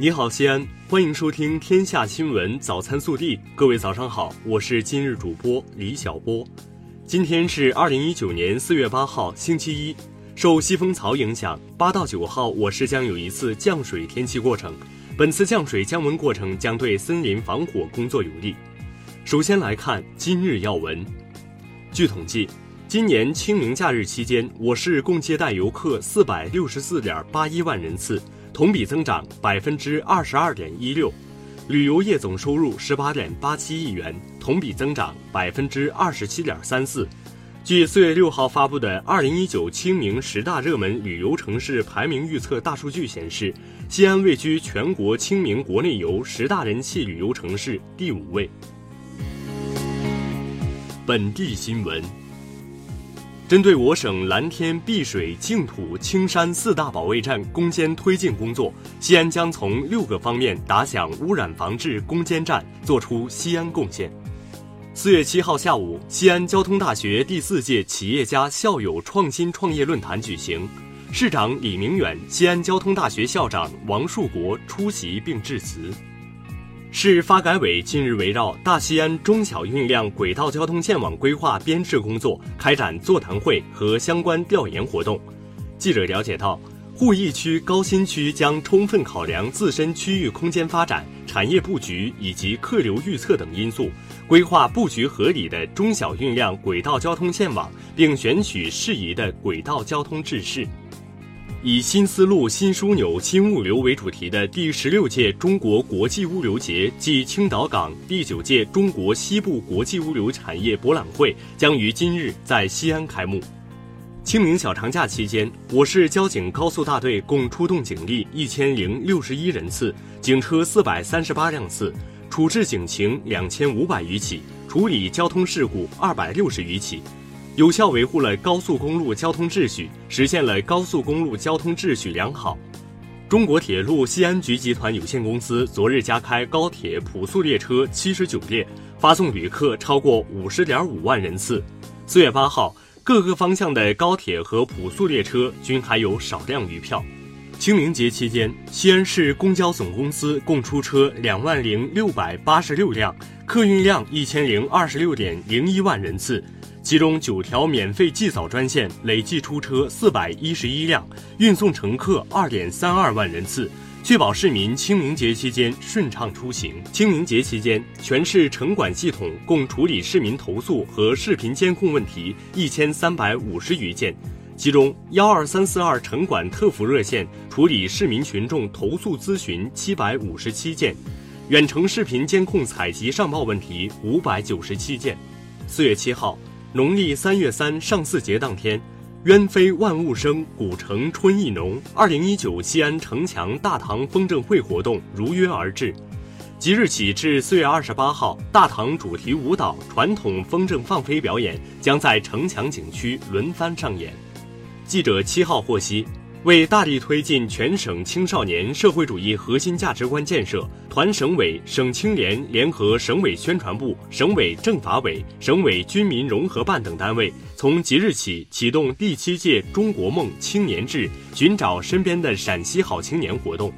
你好，西安，欢迎收听《天下新闻早餐速递》。各位早上好，我是今日主播李小波。今天是二零一九年四月八号，星期一。受西风槽影响，八到九号我市将有一次降水天气过程。本次降水降温过程将对森林防火工作有利。首先来看今日要闻。据统计，今年清明假日期间，我市共接待游客四百六十四点八一万人次。同比增长百分之二十二点一六，旅游业总收入十八点八七亿元，同比增长百分之二十七点三四。据四月六号发布的二零一九清明十大热门旅游城市排名预测大数据显示，西安位居全国清明国内游十大人气旅游城市第五位。本地新闻。针对我省蓝天、碧水、净土、青山四大保卫战攻坚推进工作，西安将从六个方面打响污染防治攻坚战，作出西安贡献。四月七号下午，西安交通大学第四届企业家校友创新创业论坛举行，市长李明远、西安交通大学校长王树国出席并致辞。市发改委近日围绕大西安中小运量轨道交通线网规划编制工作开展座谈会和相关调研活动。记者了解到，鄠邑区高新区将充分考量自身区域空间发展、产业布局以及客流预测等因素，规划布局合理的中小运量轨道交通线网，并选取适宜的轨道交通制式。以“新丝路、新枢纽、新物流”为主题的第十六届中国国际物流节暨青岛港第九届中国西部国际物流产业博览会将于今日在西安开幕。清明小长假期间，我市交警高速大队共出动警力一千零六十一人次，警车四百三十八辆次，处置警情两千五百余起，处理交通事故二百六十余起。有效维护了高速公路交通秩序，实现了高速公路交通秩序良好。中国铁路西安局集团有限公司昨日加开高铁普速列车七十九列，发送旅客超过五十点五万人次。四月八号，各个方向的高铁和普速列车均还有少量余票。清明节期间，西安市公交总公司共出车两万零六百八十六辆，客运量一千零二十六点零一万人次。其中九条免费祭扫专线累计出车四百一十一辆，运送乘客二点三二万人次，确保市民清明节期间顺畅出行。清明节期间，全市城管系统共处理市民投诉和视频监控问题一千三百五十余件，其中幺二三四二城管特服热线处理市民群众投诉咨询七百五十七件，远程视频监控采集上报问题五百九十七件。四月七号。农历三月三上巳节当天，鸢飞万物生，古城春意浓。二零一九西安城墙大唐风筝会活动如约而至，即日起至四月二十八号，大唐主题舞蹈、传统风筝放飞表演将在城墙景区轮番上演。记者七号获悉。为大力推进全省青少年社会主义核心价值观建设，团省委、省青联联合省委宣传部、省委政法委、省委军民融合办等单位，从即日起启动第七届“中国梦青年志”寻找身边的陕西好青年活动。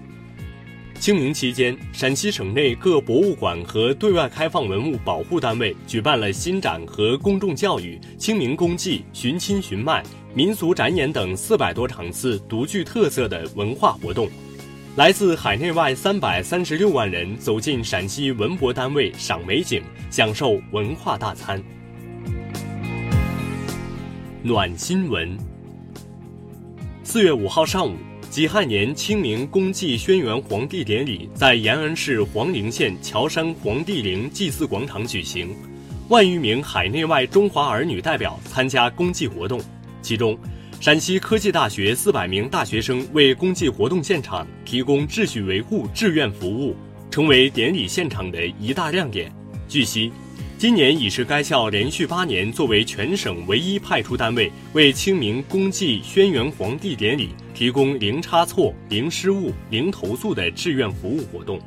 清明期间，陕西省内各博物馆和对外开放文物保护单位举办了新展和公众教育、清明公祭、寻亲寻脉。民俗展演等四百多场次独具特色的文化活动，来自海内外三百三十六万人走进陕西文博单位赏美景，享受文化大餐。暖新闻。四月五号上午，己亥年清明公祭轩辕皇帝典礼在延安市黄陵县乔山黄帝陵祭祀广场举行，万余名海内外中华儿女代表参加公祭活动。其中，陕西科技大学四百名大学生为公祭活动现场提供秩序维护志愿服务，成为典礼现场的一大亮点。据悉，今年已是该校连续八年作为全省唯一派出单位，为清明公祭轩辕皇帝典礼提供零差错、零失误、零投诉的志愿服务活动。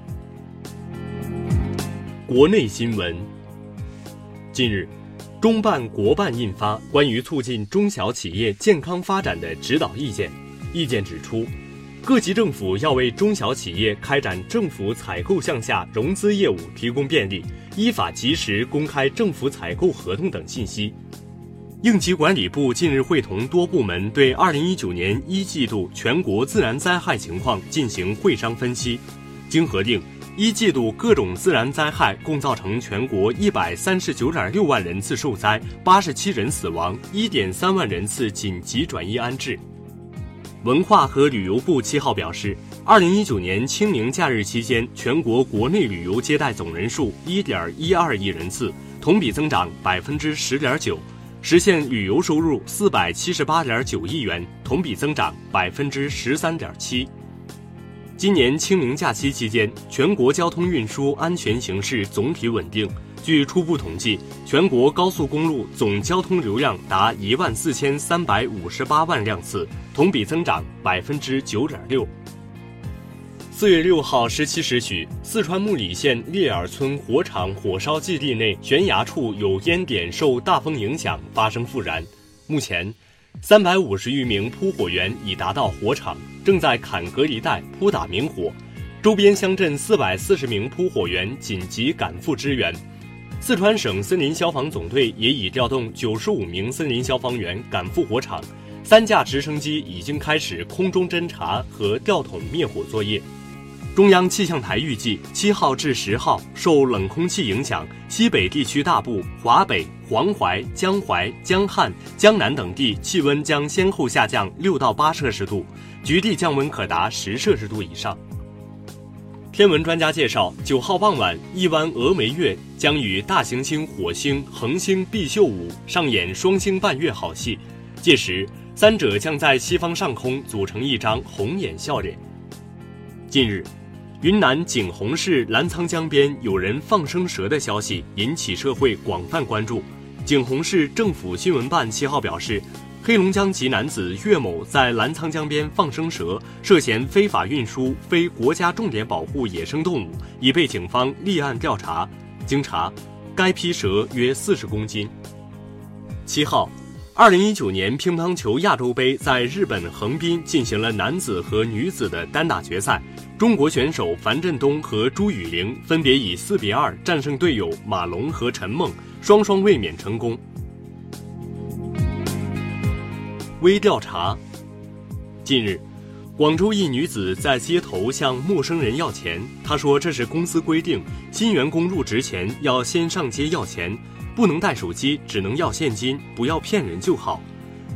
国内新闻，近日。中办国办印发关于促进中小企业健康发展的指导意见，意见指出，各级政府要为中小企业开展政府采购项下融资业务提供便利，依法及时公开政府采购合同等信息。应急管理部近日会同多部门对2019年一季度全国自然灾害情况进行会商分析，经核定，一季度各种自然灾害共造成全国139.6万人次受灾，87人死亡，1.3万人次紧急转移安置。文化和旅游部七号表示，二零一九年清明假日期间，全国国内旅游接待总人数一点一二亿人次，同比增长百分之十点九，实现旅游收入四百七十八点九亿元，同比增长百分之十三点七。今年清明假期期间，全国交通运输安全形势总体稳定。据初步统计，全国高速公路总交通流量达一万四千三百五十八万辆次，同比增长百分之九点六。四月六号十七时许，四川木里县烈尔村火场火烧基地内悬崖处有烟点受大风影响发生复燃，目前，三百五十余名扑火员已达到火场，正在坎隔离带扑打明火，周边乡镇四百四十名扑火员紧急赶赴支援。四川省森林消防总队也已调动九十五名森林消防员赶赴火场，三架直升机已经开始空中侦察和吊桶灭火作业。中央气象台预计，七号至十号受冷空气影响，西北地区大部、华北、黄淮、江淮、江汉、江南等地气温将先后下降六到八摄氏度，局地降温可达十摄氏度以上。天文专家介绍，九号傍晚，一弯峨眉月将与大行星火星恒星毕宿五上演双星伴月好戏，届时三者将在西方上空组成一张红眼笑脸。近日，云南景洪市澜沧江边有人放生蛇的消息引起社会广泛关注。景洪市政府新闻办七号表示。黑龙江籍男子岳某在澜沧江边放生蛇，涉嫌非法运输非国家重点保护野生动物，已被警方立案调查。经查，该批蛇约四十公斤。七号，二零一九年乒乓球亚洲杯在日本横滨进行了男子和女子的单打决赛，中国选手樊振东和朱雨玲分别以四比二战胜队友马龙和陈梦，双双卫冕成功。微调查。近日，广州一女子在街头向陌生人要钱，她说这是公司规定，新员工入职前要先上街要钱，不能带手机，只能要现金，不要骗人就好。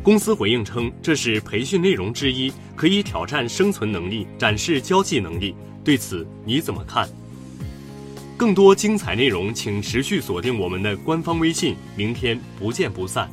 公司回应称这是培训内容之一，可以挑战生存能力，展示交际能力。对此你怎么看？更多精彩内容，请持续锁定我们的官方微信，明天不见不散。